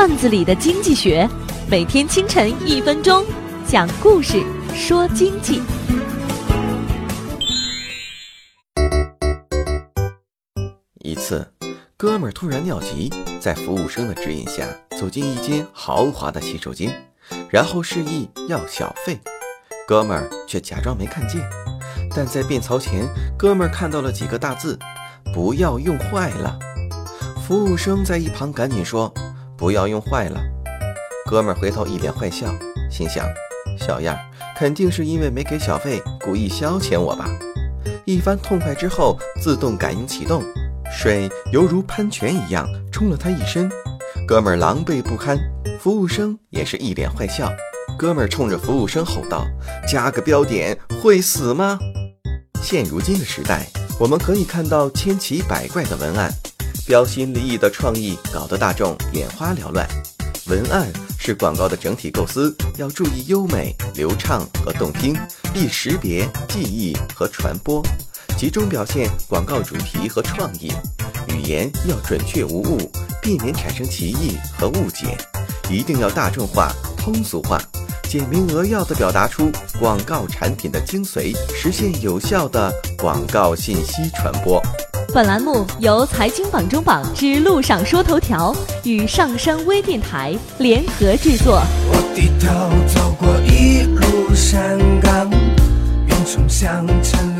段子里的经济学，每天清晨一分钟，讲故事说经济。一次，哥们儿突然尿急，在服务生的指引下走进一间豪华的洗手间，然后示意要小费。哥们儿却假装没看见，但在便槽前，哥们儿看到了几个大字：“不要用坏了。”服务生在一旁赶紧说：“不要用坏了。”哥们儿回头一脸坏笑，心想：“小样，肯定是因为没给小费，故意消遣我吧。”一番痛快之后，自动感应启动。水犹如喷泉一样冲了他一身，哥们儿狼狈不堪，服务生也是一脸坏笑。哥们儿冲着服务生吼道：“加个标点会死吗？”现如今的时代，我们可以看到千奇百怪的文案，标新立异的创意搞得大众眼花缭乱。文案是广告的整体构思，要注意优美、流畅和动听，易识别、记忆和传播。集中表现广告主题和创意，语言要准确无误，避免产生歧义和误解，一定要大众化、通俗化，简明扼要地表达出广告产品的精髓，实现有效的广告信息传播。本栏目由财经榜中榜之路上说头条与上山微电台联合制作。我低头走过一路山岗，云冲向沉沦已久的沧桑。